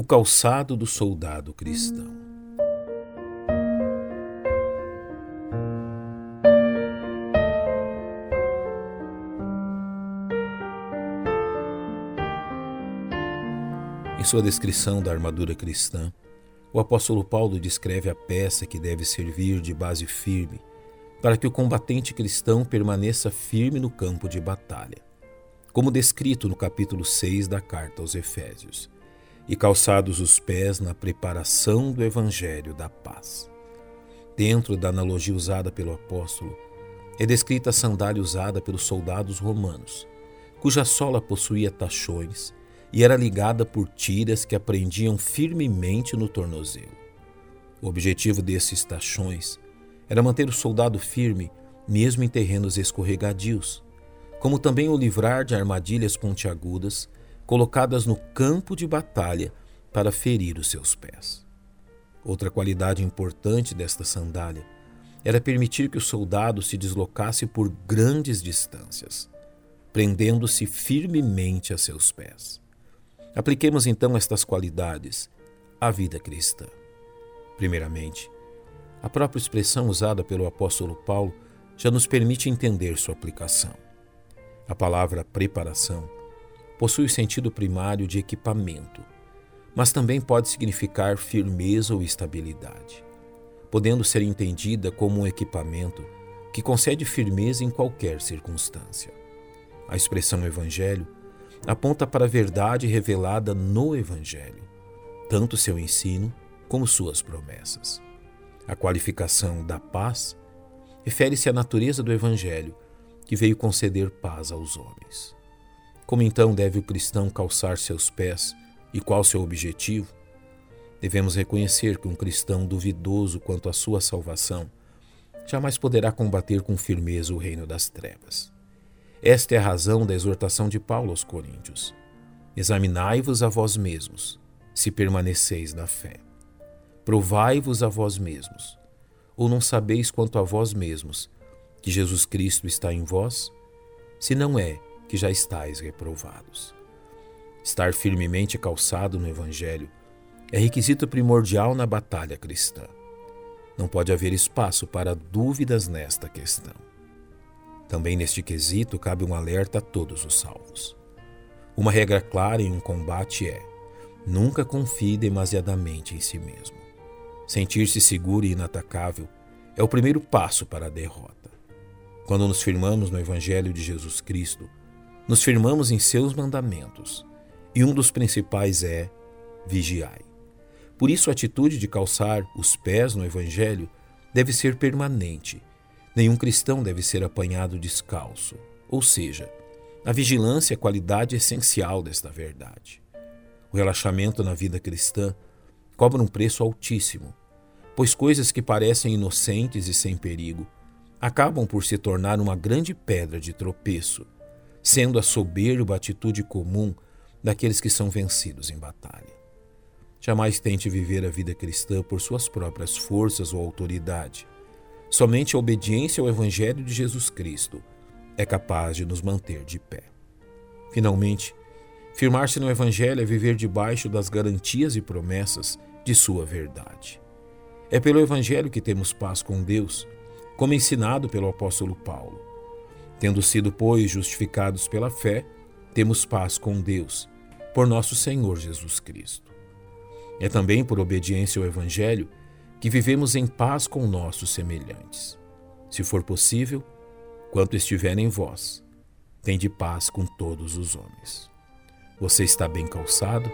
O calçado do soldado cristão. Em sua descrição da armadura cristã, o apóstolo Paulo descreve a peça que deve servir de base firme para que o combatente cristão permaneça firme no campo de batalha, como descrito no capítulo 6 da carta aos Efésios, e calçados os pés na preparação do evangelho da paz. Dentro da analogia usada pelo apóstolo, é descrita a sandália usada pelos soldados romanos, cuja sola possuía tachões e era ligada por tiras que aprendiam firmemente no tornozelo. O objetivo desses tachões era manter o soldado firme, mesmo em terrenos escorregadios, como também o livrar de armadilhas pontiagudas colocadas no campo de batalha para ferir os seus pés. Outra qualidade importante desta sandália era permitir que o soldado se deslocasse por grandes distâncias, prendendo-se firmemente a seus pés. Apliquemos então estas qualidades à vida cristã. Primeiramente, a própria expressão usada pelo apóstolo Paulo já nos permite entender sua aplicação. A palavra preparação possui o sentido primário de equipamento, mas também pode significar firmeza ou estabilidade, podendo ser entendida como um equipamento que concede firmeza em qualquer circunstância. A expressão evangelho aponta para a verdade revelada no Evangelho, tanto seu ensino como suas promessas. A qualificação da paz refere-se à natureza do Evangelho, que veio conceder paz aos homens. Como então deve o cristão calçar seus pés e qual seu objetivo? Devemos reconhecer que um cristão duvidoso quanto à sua salvação jamais poderá combater com firmeza o reino das trevas. Esta é a razão da exortação de Paulo aos Coríntios. Examinai-vos a vós mesmos, se permaneceis na fé. Provai-vos a vós mesmos. Ou não sabeis quanto a vós mesmos que Jesus Cristo está em vós? Se não é, que já estáis reprovados. Estar firmemente calçado no Evangelho é requisito primordial na batalha cristã. Não pode haver espaço para dúvidas nesta questão. Também neste quesito cabe um alerta a todos os salvos. Uma regra clara em um combate é: nunca confie demasiadamente em si mesmo. Sentir-se seguro e inatacável é o primeiro passo para a derrota. Quando nos firmamos no Evangelho de Jesus Cristo, nos firmamos em seus mandamentos, e um dos principais é vigiai. Por isso, a atitude de calçar os pés no Evangelho deve ser permanente Nenhum cristão deve ser apanhado descalço, ou seja, a vigilância é a qualidade essencial desta verdade. O relaxamento na vida cristã cobra um preço altíssimo, pois coisas que parecem inocentes e sem perigo acabam por se tornar uma grande pedra de tropeço, sendo a soberba atitude comum daqueles que são vencidos em batalha. Jamais tente viver a vida cristã por suas próprias forças ou autoridade Somente a obediência ao Evangelho de Jesus Cristo é capaz de nos manter de pé. Finalmente, firmar-se no Evangelho é viver debaixo das garantias e promessas de Sua verdade. É pelo Evangelho que temos paz com Deus, como ensinado pelo apóstolo Paulo. Tendo sido, pois, justificados pela fé, temos paz com Deus, por nosso Senhor Jesus Cristo. É também por obediência ao Evangelho que vivemos em paz com nossos semelhantes. Se for possível, quanto estiver em vós, tende paz com todos os homens. Você está bem calçado?